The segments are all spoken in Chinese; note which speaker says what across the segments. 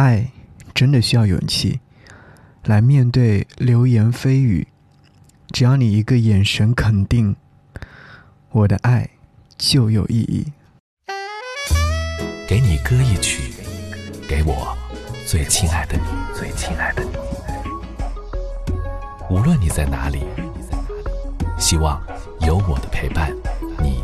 Speaker 1: 爱真的需要勇气，来面对流言蜚语。只要你一个眼神肯定，我的爱就有意义。
Speaker 2: 给你歌一曲，给我最亲爱的你，最亲爱的你。无论你在哪里，希望有我的陪伴，你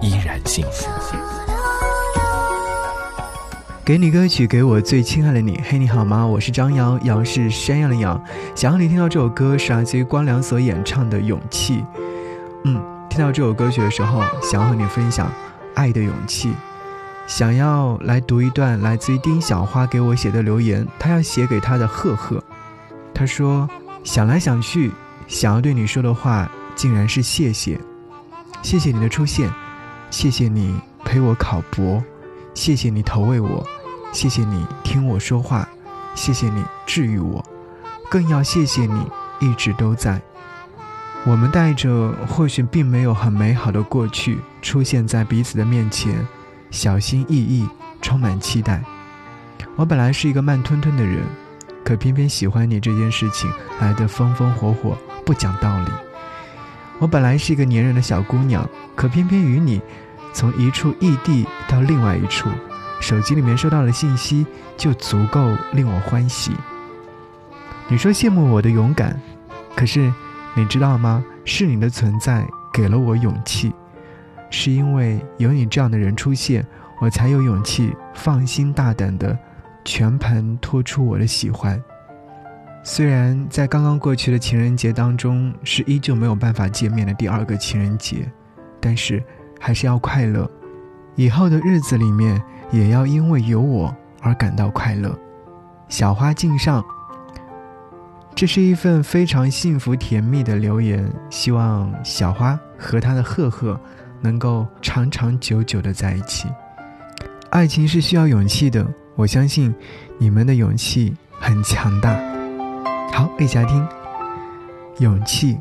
Speaker 2: 依然幸福。
Speaker 1: 给你歌曲，给我最亲爱的你。嘿，你好吗？我是张瑶，瑶是山羊的羊。想要你听到这首歌是来自于光良所演唱的《勇气》。嗯，听到这首歌曲的时候，想要和你分享爱的勇气。想要来读一段来自于丁小花给我写的留言，她要写给她的赫赫。她说：“想来想去，想要对你说的话，竟然是谢谢，谢谢你的出现，谢谢你陪我考博，谢谢你投喂我。”谢谢你听我说话，谢谢你治愈我，更要谢谢你一直都在。我们带着或许并没有很美好的过去出现在彼此的面前，小心翼翼，充满期待。我本来是一个慢吞吞的人，可偏偏喜欢你这件事情来得风风火火，不讲道理。我本来是一个粘人的小姑娘，可偏偏与你，从一处异地到另外一处。手机里面收到的信息就足够令我欢喜。你说羡慕我的勇敢，可是你知道吗？是你的存在给了我勇气，是因为有你这样的人出现，我才有勇气放心大胆的全盘托出我的喜欢。虽然在刚刚过去的情人节当中是依旧没有办法见面的第二个情人节，但是还是要快乐。以后的日子里面。也要因为有我而感到快乐。小花敬上，这是一份非常幸福甜蜜的留言。希望小花和她的赫赫能够长长久久的在一起。爱情是需要勇气的，我相信你们的勇气很强大。好，一起来听，勇气。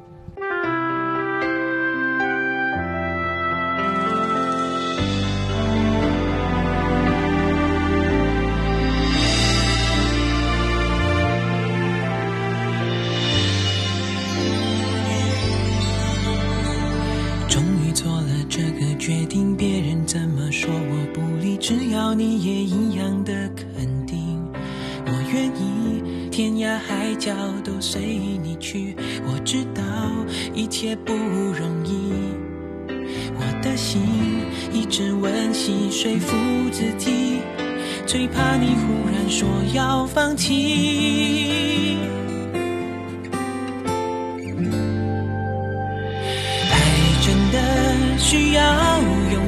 Speaker 3: 只要你也一样的肯定，我愿意天涯海角都随你去。我知道一切不容易，我的心一直温习说服自己，最怕你忽然说要放弃。爱真的需要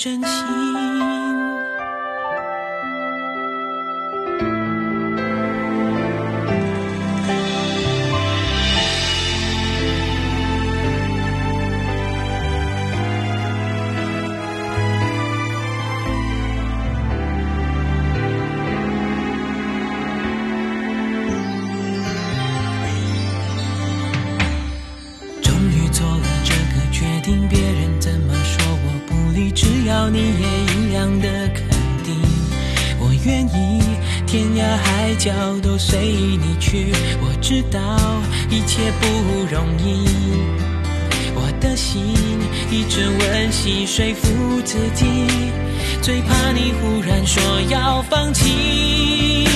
Speaker 3: 珍惜你也一样的肯定，我愿意天涯海角都随你去。我知道一切不容易，我的心一直温习说服自己，最怕你忽然说要放弃。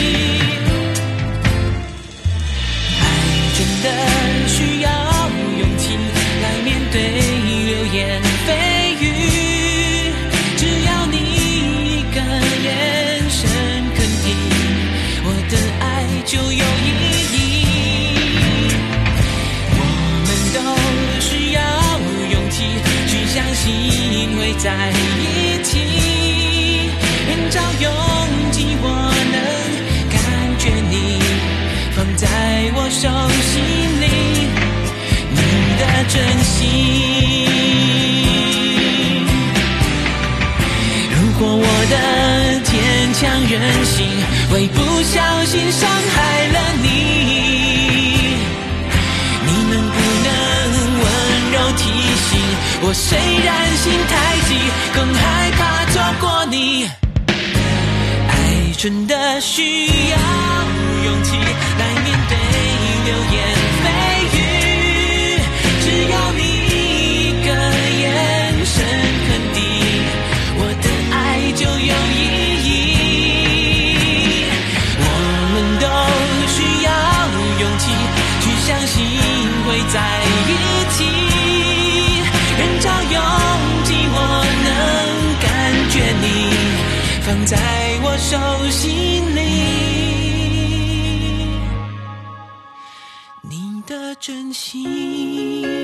Speaker 3: 你如果我的坚强任性会不小心伤害了你，你能不能温柔提醒我，虽然心太急，更害怕错过你，爱真的需要勇气来面对流言蜚语。在我手心里，你的真心。